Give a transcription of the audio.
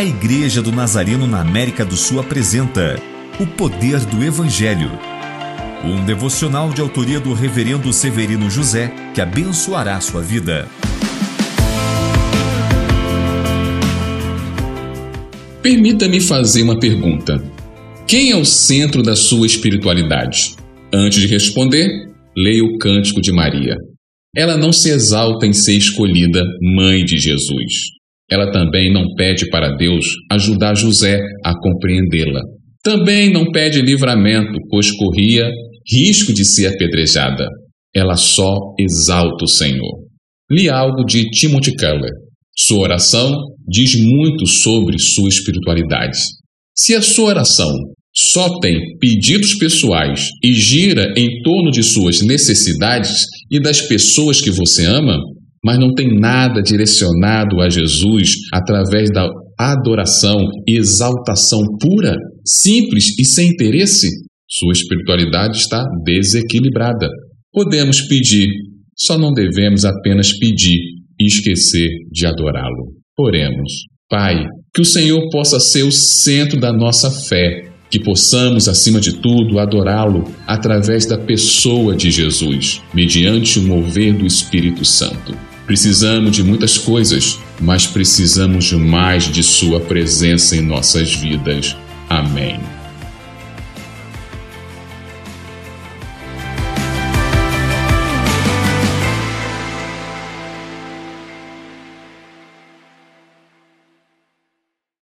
A Igreja do Nazareno na América do Sul apresenta O Poder do Evangelho. Um devocional de autoria do Reverendo Severino José que abençoará sua vida. Permita-me fazer uma pergunta. Quem é o centro da sua espiritualidade? Antes de responder, leia o Cântico de Maria. Ela não se exalta em ser escolhida mãe de Jesus. Ela também não pede para Deus ajudar José a compreendê-la. Também não pede livramento, pois corria risco de ser apedrejada. Ela só exalta o Senhor. Li algo de Timothy Keller. Sua oração diz muito sobre sua espiritualidade. Se a sua oração só tem pedidos pessoais e gira em torno de suas necessidades e das pessoas que você ama, mas não tem nada direcionado a Jesus através da adoração e exaltação pura, simples e sem interesse, sua espiritualidade está desequilibrada. Podemos pedir, só não devemos apenas pedir e esquecer de adorá-lo. Oremos. Pai, que o Senhor possa ser o centro da nossa fé, que possamos, acima de tudo, adorá-lo através da pessoa de Jesus, mediante o mover do Espírito Santo. Precisamos de muitas coisas, mas precisamos mais de Sua presença em nossas vidas. Amém.